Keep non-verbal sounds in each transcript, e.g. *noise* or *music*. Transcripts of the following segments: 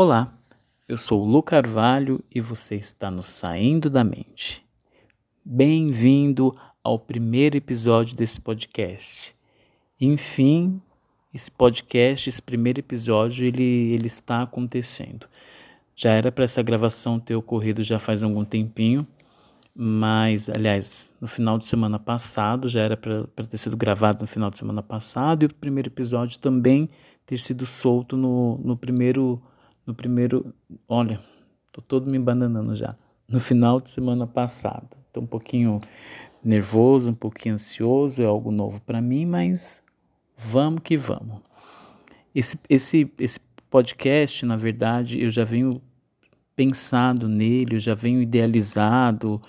Olá, eu sou o Lu Carvalho e você está no Saindo da Mente. Bem-vindo ao primeiro episódio desse podcast. Enfim, esse podcast, esse primeiro episódio, ele, ele está acontecendo. Já era para essa gravação ter ocorrido já faz algum tempinho, mas, aliás, no final de semana passado, já era para ter sido gravado no final de semana passado, e o primeiro episódio também ter sido solto no, no primeiro no primeiro. Olha, tô todo me bananando já. No final de semana passada. Tô um pouquinho nervoso, um pouquinho ansioso, é algo novo para mim, mas vamos que vamos. Esse, esse, esse podcast, na verdade, eu já venho pensado nele, eu já venho idealizado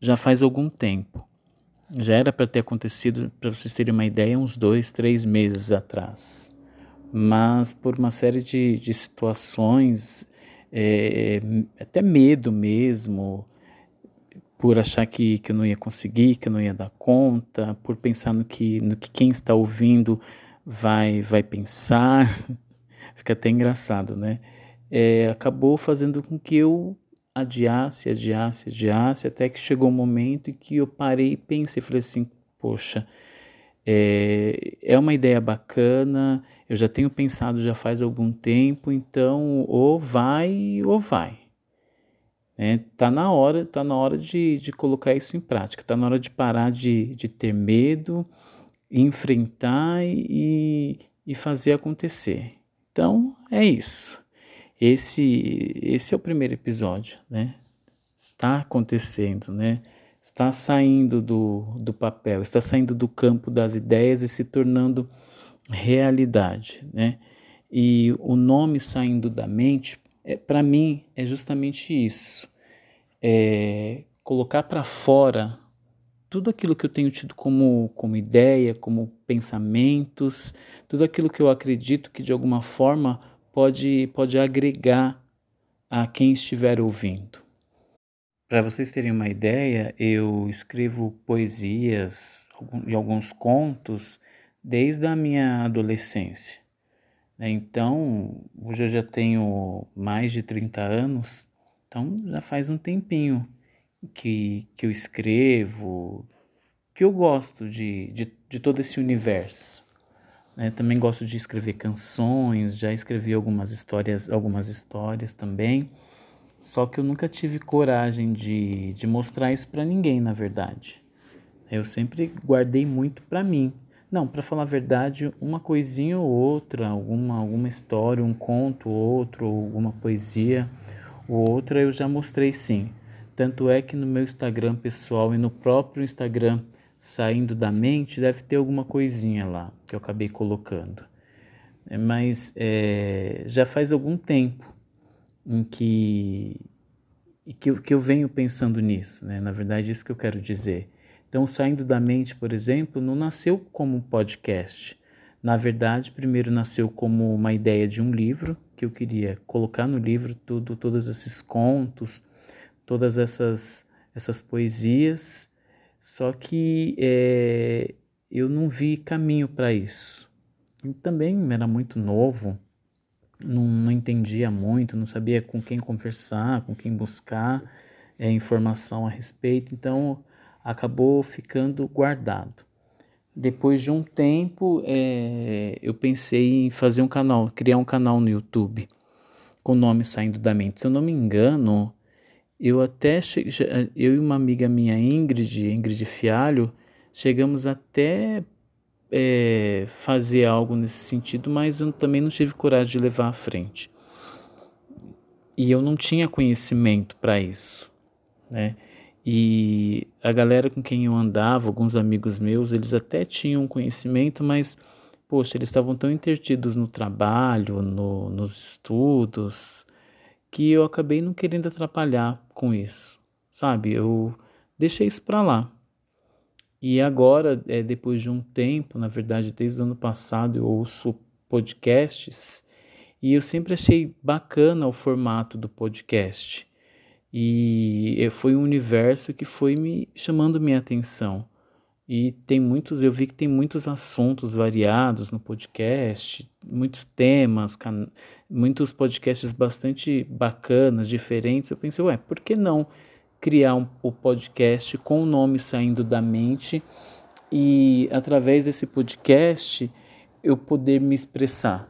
já faz algum tempo. Já era para ter acontecido, para vocês terem uma ideia, uns dois, três meses atrás mas por uma série de, de situações, é, até medo mesmo, por achar que, que eu não ia conseguir, que eu não ia dar conta, por pensar no que, no que quem está ouvindo vai, vai pensar, *laughs* fica até engraçado, né? É, acabou fazendo com que eu adiasse, adiasse, adiasse, até que chegou um momento em que eu parei e pensei, falei assim, poxa, é, é uma ideia bacana, eu já tenho pensado já faz algum tempo, então ou vai ou vai. É, tá na hora, tá na hora de, de colocar isso em prática, tá na hora de parar de, de ter medo, enfrentar e, e fazer acontecer. Então é isso. Esse, esse é o primeiro episódio, né? Está acontecendo, né? Está saindo do, do papel, está saindo do campo das ideias e se tornando realidade, né? E o nome saindo da mente, é, para mim, é justamente isso. É colocar para fora tudo aquilo que eu tenho tido como, como ideia, como pensamentos, tudo aquilo que eu acredito que de alguma forma pode, pode agregar a quem estiver ouvindo. Para vocês terem uma ideia, eu escrevo poesias e alguns contos desde a minha adolescência. Né? Então, hoje eu já tenho mais de 30 anos, então já faz um tempinho que, que eu escrevo, que eu gosto de, de, de todo esse universo. Né? Também gosto de escrever canções, já escrevi algumas histórias, algumas histórias também. Só que eu nunca tive coragem de, de mostrar isso para ninguém, na verdade. Eu sempre guardei muito para mim. Não, para falar a verdade, uma coisinha ou outra, alguma, alguma história, um conto ou outro, alguma poesia ou outra eu já mostrei sim. Tanto é que no meu Instagram pessoal e no próprio Instagram saindo da mente deve ter alguma coisinha lá que eu acabei colocando. Mas é, já faz algum tempo em que, que, eu, que eu venho pensando nisso, né? Na verdade, isso que eu quero dizer. Então, saindo da mente, por exemplo, não nasceu como um podcast. Na verdade, primeiro nasceu como uma ideia de um livro que eu queria colocar no livro tudo, todos esses contos, todas essas essas poesias. Só que é, eu não vi caminho para isso. Também era muito novo, não, não entendia muito, não sabia com quem conversar, com quem buscar é, informação a respeito, então acabou ficando guardado. Depois de um tempo, é, eu pensei em fazer um canal, criar um canal no YouTube com o nome saindo da mente. Se eu não me engano, eu até eu e uma amiga minha, Ingrid, Ingrid Fialho, chegamos até é, fazer algo nesse sentido, mas eu também não tive coragem de levar à frente. E eu não tinha conhecimento para isso, né? E a galera com quem eu andava, alguns amigos meus, eles até tinham conhecimento, mas, poxa, eles estavam tão intertidos no trabalho, no, nos estudos, que eu acabei não querendo atrapalhar com isso, sabe? Eu deixei isso para lá. E agora, é, depois de um tempo, na verdade, desde o ano passado, eu ouço podcasts e eu sempre achei bacana o formato do podcast. E foi um universo que foi me chamando minha atenção. E tem muitos, eu vi que tem muitos assuntos variados no podcast, muitos temas, muitos podcasts bastante bacanas, diferentes. Eu pensei, ué, por que não criar um, o podcast com o nome saindo da mente e através desse podcast eu poder me expressar,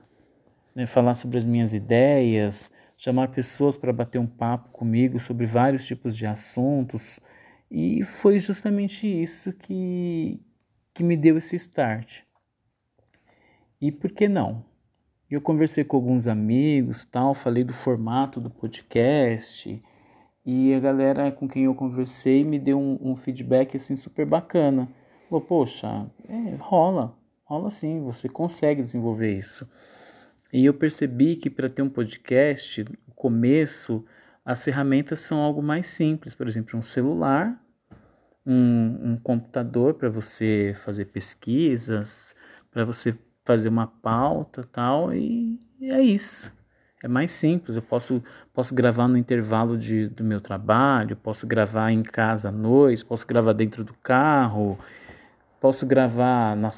né? falar sobre as minhas ideias, chamar pessoas para bater um papo comigo sobre vários tipos de assuntos e foi justamente isso que, que me deu esse start. E por que não? Eu conversei com alguns amigos, tal, falei do formato do podcast e a galera com quem eu conversei me deu um, um feedback assim super bacana. Falou, poxa, é, rola, rola sim, você consegue desenvolver isso. E eu percebi que para ter um podcast, o começo, as ferramentas são algo mais simples, por exemplo, um celular um, um computador para você fazer pesquisas, para você fazer uma pauta tal, e, e, é isso. É mais simples, eu posso, posso gravar no intervalo de, do meu trabalho, posso gravar em casa à noite, posso gravar dentro do carro, posso gravar na,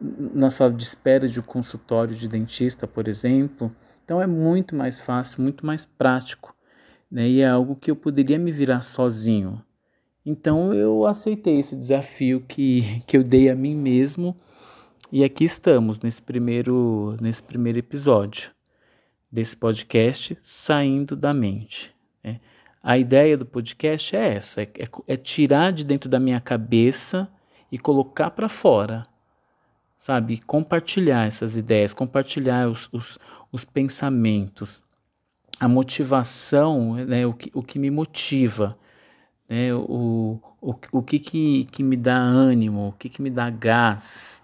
na sala de espera de um consultório de dentista, por exemplo. Então é muito mais fácil, muito mais prático. Né? E é algo que eu poderia me virar sozinho. Então eu aceitei esse desafio que, que eu dei a mim mesmo e aqui estamos nesse primeiro, nesse primeiro episódio desse podcast Saindo da Mente. Né? A ideia do podcast é essa: é, é, é tirar de dentro da minha cabeça e colocar para fora, sabe? Compartilhar essas ideias, compartilhar os, os, os pensamentos, a motivação, né? o, que, o que me motiva né? o, o, o que, que, que me dá ânimo, o que, que me dá gás.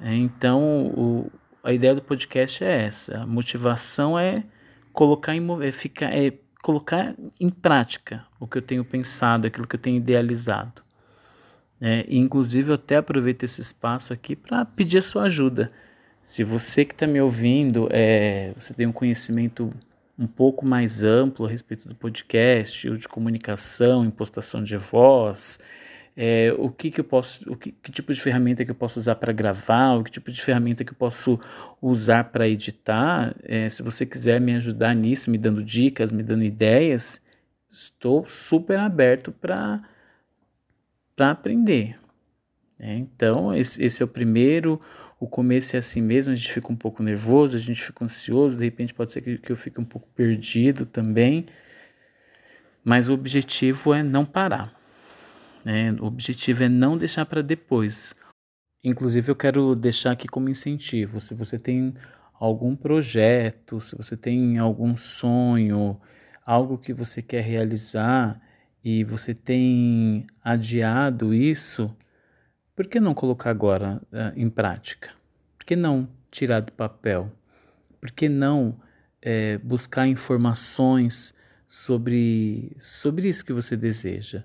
É, então, o, a ideia do podcast é essa: a motivação é colocar em, é ficar, é colocar em prática o que eu tenho pensado, aquilo que eu tenho idealizado. É, inclusive, eu até aproveito esse espaço aqui para pedir a sua ajuda. Se você que está me ouvindo, é, você tem um conhecimento um pouco mais amplo a respeito do podcast, ou de comunicação, impostação de voz, é, o que, que eu posso, o que, que, tipo de ferramenta que eu posso usar para gravar, o que tipo de ferramenta que eu posso usar para editar. É, se você quiser me ajudar nisso, me dando dicas, me dando ideias, estou super aberto para aprender. É, então, esse, esse é o primeiro o começo é assim mesmo, a gente fica um pouco nervoso, a gente fica ansioso, de repente pode ser que, que eu fique um pouco perdido também, mas o objetivo é não parar. Né? O objetivo é não deixar para depois. Inclusive, eu quero deixar aqui como incentivo: se você tem algum projeto, se você tem algum sonho, algo que você quer realizar e você tem adiado isso, por que não colocar agora uh, em prática? Por que não tirar do papel? Por que não é, buscar informações sobre, sobre isso que você deseja?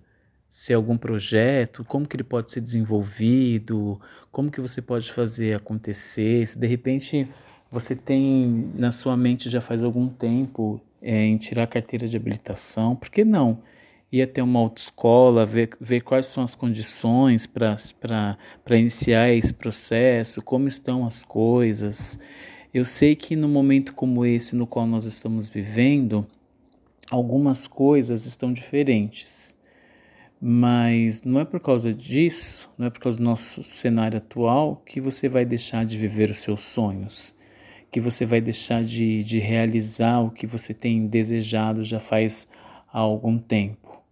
Se é algum projeto, como que ele pode ser desenvolvido, como que você pode fazer acontecer, se de repente você tem na sua mente já faz algum tempo é, em tirar a carteira de habilitação, por que não? ia ter uma autoescola, ver, ver quais são as condições para iniciar esse processo, como estão as coisas. Eu sei que no momento como esse no qual nós estamos vivendo, algumas coisas estão diferentes. Mas não é por causa disso, não é por causa do nosso cenário atual que você vai deixar de viver os seus sonhos, que você vai deixar de, de realizar o que você tem desejado já faz há algum tempo.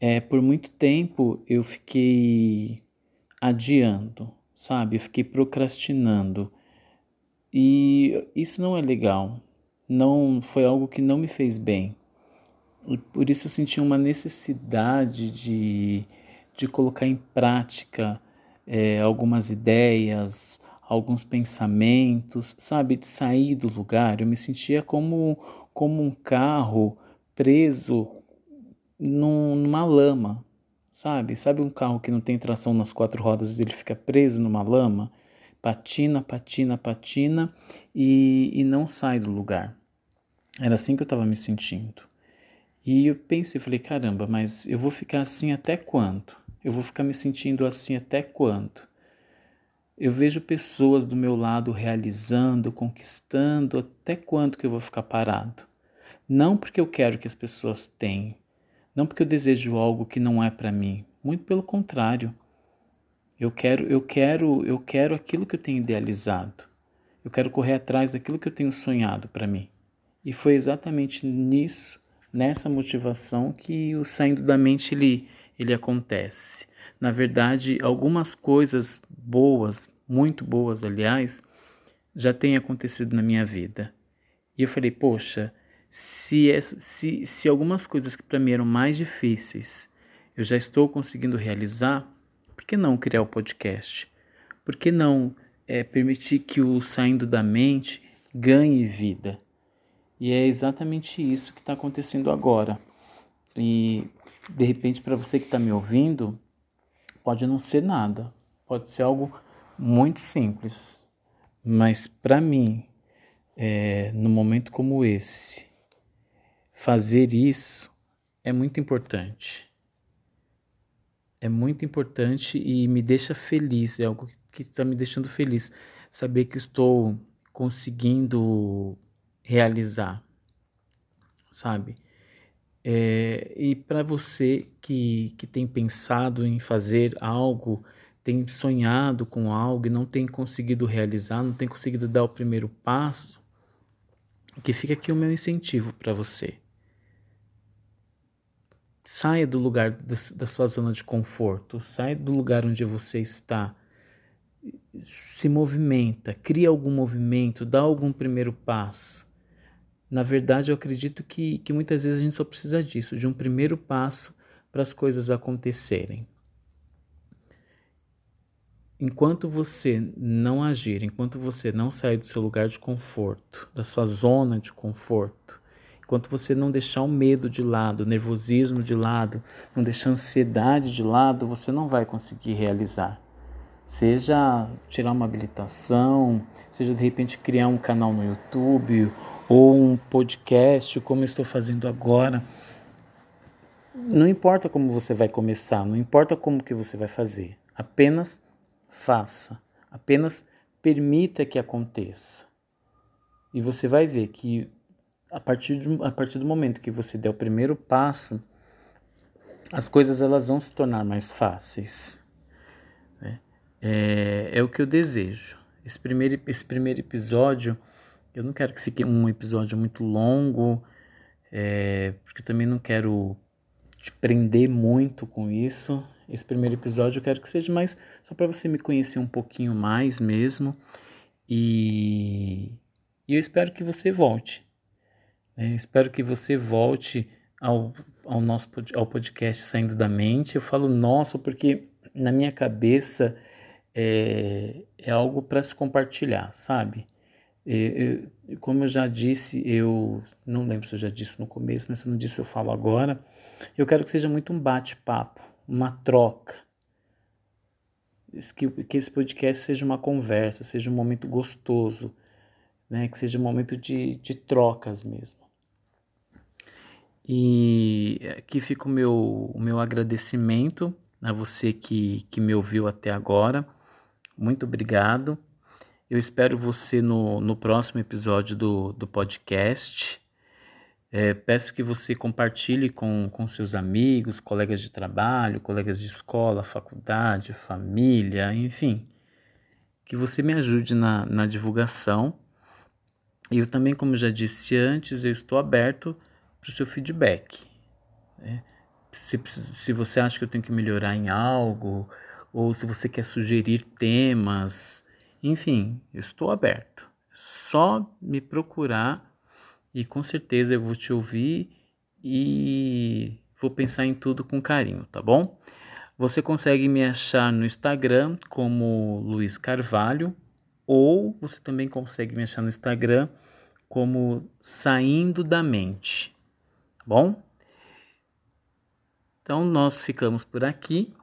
É, por muito tempo eu fiquei adiando, sabe? Eu fiquei procrastinando. E isso não é legal. Não foi algo que não me fez bem. E por isso eu senti uma necessidade de, de colocar em prática é, algumas ideias, alguns pensamentos, sabe? De sair do lugar. Eu me sentia como, como um carro preso num, numa lama, sabe? Sabe um carro que não tem tração nas quatro rodas e ele fica preso numa lama? Patina, patina, patina e, e não sai do lugar. Era assim que eu estava me sentindo. E eu pensei, falei, caramba, mas eu vou ficar assim até quando? Eu vou ficar me sentindo assim até quando? Eu vejo pessoas do meu lado realizando, conquistando, até quando que eu vou ficar parado? Não porque eu quero que as pessoas tenham, não porque eu desejo algo que não é para mim, muito pelo contrário. Eu quero, eu quero, eu quero aquilo que eu tenho idealizado. Eu quero correr atrás daquilo que eu tenho sonhado para mim. E foi exatamente nisso, nessa motivação que o saindo da mente ele ele acontece. Na verdade, algumas coisas boas, muito boas, aliás, já têm acontecido na minha vida. E eu falei, poxa, se, se, se algumas coisas que para mim eram mais difíceis eu já estou conseguindo realizar, por que não criar o podcast? Por que não é, permitir que o saindo da mente ganhe vida? E é exatamente isso que está acontecendo agora. E de repente, para você que está me ouvindo, pode não ser nada, pode ser algo muito simples, mas para mim, é, no momento como esse, fazer isso é muito importante. É muito importante e me deixa feliz, é algo que está me deixando feliz. Saber que estou conseguindo realizar, sabe? É, e para você que, que tem pensado em fazer algo, tem sonhado com algo e não tem conseguido realizar, não tem conseguido dar o primeiro passo, que fica aqui o meu incentivo para você. Saia do lugar da sua zona de conforto, saia do lugar onde você está, se movimenta, cria algum movimento, dá algum primeiro passo na verdade, eu acredito que, que muitas vezes a gente só precisa disso, de um primeiro passo para as coisas acontecerem. Enquanto você não agir, enquanto você não sair do seu lugar de conforto, da sua zona de conforto, enquanto você não deixar o medo de lado, o nervosismo de lado, não deixar a ansiedade de lado, você não vai conseguir realizar. Seja tirar uma habilitação, seja de repente criar um canal no YouTube ou um podcast, como estou fazendo agora. Não importa como você vai começar, não importa como que você vai fazer, apenas faça, apenas permita que aconteça. E você vai ver que a partir, de, a partir do momento que você der o primeiro passo, as coisas elas vão se tornar mais fáceis. Né? É, é o que eu desejo. Esse primeiro, esse primeiro episódio eu não quero que fique um episódio muito longo, é, porque eu também não quero te prender muito com isso. Esse primeiro episódio eu quero que seja mais só para você me conhecer um pouquinho mais mesmo. E, e eu espero que você volte. Né? Espero que você volte ao, ao nosso ao podcast Saindo da Mente. Eu falo nosso porque na minha cabeça é, é algo para se compartilhar, sabe? Como eu já disse, eu não lembro se eu já disse no começo, mas se eu não disse, eu falo agora. Eu quero que seja muito um bate-papo, uma troca. Que, que esse podcast seja uma conversa, seja um momento gostoso, né? que seja um momento de, de trocas mesmo. E aqui fica o meu, o meu agradecimento a você que, que me ouviu até agora. Muito obrigado. Eu espero você no, no próximo episódio do, do podcast. É, peço que você compartilhe com, com seus amigos, colegas de trabalho, colegas de escola, faculdade, família, enfim. Que você me ajude na, na divulgação. E eu também, como já disse antes, eu estou aberto para o seu feedback. Né? Se, se você acha que eu tenho que melhorar em algo, ou se você quer sugerir temas, enfim, eu estou aberto. É só me procurar e com certeza eu vou te ouvir e vou pensar em tudo com carinho, tá bom? Você consegue me achar no Instagram como Luiz Carvalho ou você também consegue me achar no Instagram como Saindo da Mente, tá bom? Então nós ficamos por aqui.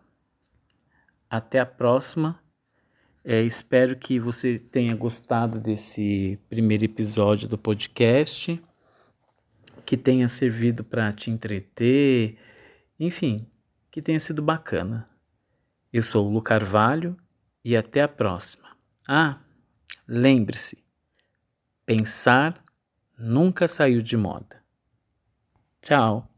Até a próxima é, espero que você tenha gostado desse primeiro episódio do podcast, que tenha servido para te entreter, enfim, que tenha sido bacana. Eu sou o Lu Carvalho e até a próxima. Ah, lembre-se, pensar nunca saiu de moda. Tchau!